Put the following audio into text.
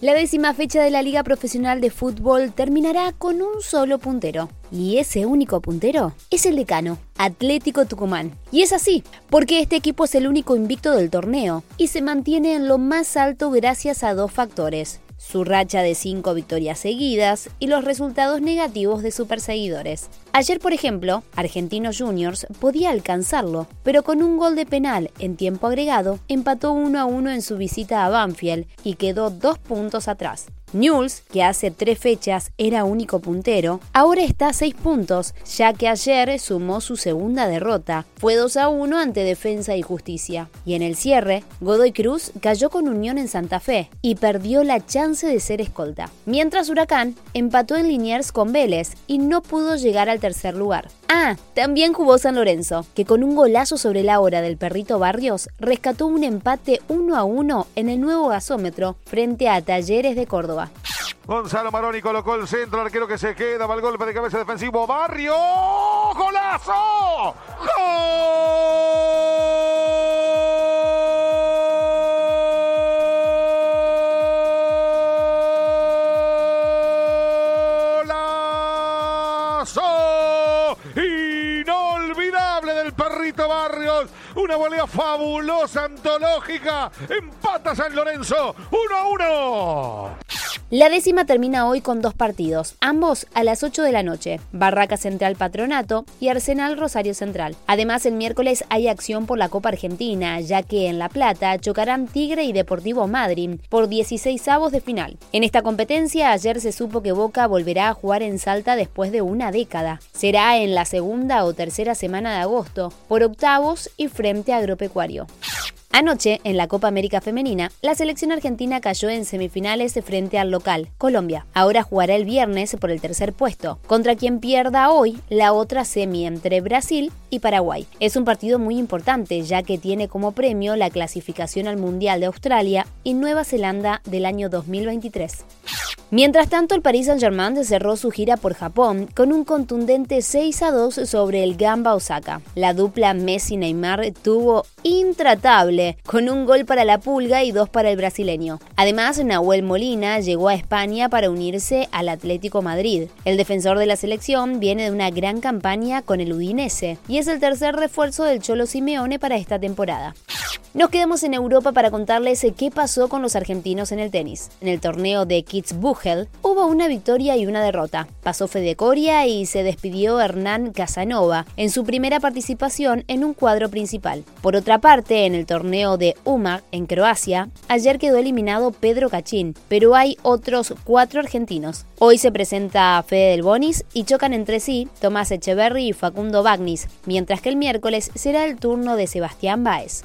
La décima fecha de la Liga Profesional de Fútbol terminará con un solo puntero. Y ese único puntero es el decano, Atlético Tucumán. Y es así, porque este equipo es el único invicto del torneo y se mantiene en lo más alto gracias a dos factores su racha de cinco victorias seguidas y los resultados negativos de sus perseguidores. Ayer, por ejemplo, Argentinos Juniors podía alcanzarlo, pero con un gol de penal en tiempo agregado, empató 1 a 1 en su visita a Banfield y quedó dos puntos atrás. Newell's, que hace tres fechas era único puntero, ahora está a seis puntos, ya que ayer sumó su segunda derrota. Fue 2 a 1 ante Defensa y Justicia. Y en el cierre, Godoy Cruz cayó con Unión en Santa Fe y perdió la chance de ser escolta. Mientras Huracán empató en Liniers con Vélez y no pudo llegar al tercer lugar. Ah, también jugó San Lorenzo, que con un golazo sobre la hora del perrito Barrios rescató un empate 1 a 1 en el nuevo gasómetro frente a Talleres de Córdoba. Gonzalo Maroni colocó el centro, arquero que se queda, va el golpe de cabeza defensivo. Barrio, golazo. ¡Golazo! Una volea fabulosa, antológica. Empata San Lorenzo. 1 a 1. La décima termina hoy con dos partidos, ambos a las 8 de la noche, Barraca Central Patronato y Arsenal Rosario Central. Además, el miércoles hay acción por la Copa Argentina, ya que en La Plata chocarán Tigre y Deportivo Madrid por 16 avos de final. En esta competencia, ayer se supo que Boca volverá a jugar en Salta después de una década. Será en la segunda o tercera semana de agosto, por octavos y frente a Agropecuario. Anoche, en la Copa América Femenina, la selección argentina cayó en semifinales frente al local, Colombia. Ahora jugará el viernes por el tercer puesto, contra quien pierda hoy la otra semi entre Brasil y Paraguay. Es un partido muy importante, ya que tiene como premio la clasificación al Mundial de Australia y Nueva Zelanda del año 2023. Mientras tanto, el Paris Saint-Germain cerró su gira por Japón con un contundente 6 a 2 sobre el Gamba Osaka. La dupla Messi-Neymar tuvo intratable, con un gol para la Pulga y dos para el brasileño. Además, Nahuel Molina llegó a España para unirse al Atlético Madrid. El defensor de la selección viene de una gran campaña con el Udinese y es el tercer refuerzo del Cholo Simeone para esta temporada. Nos quedamos en Europa para contarles qué pasó con los argentinos en el tenis. En el torneo de Kitzbühel hubo una victoria y una derrota. Pasó Fede Coria y se despidió Hernán Casanova en su primera participación en un cuadro principal. Por otra parte, en el torneo de Umag en Croacia, ayer quedó eliminado Pedro Cachín, pero hay otros cuatro argentinos. Hoy se presenta Fede Del Bonis y chocan entre sí Tomás Echeverry y Facundo Bagnis, mientras que el miércoles será el turno de Sebastián Baez.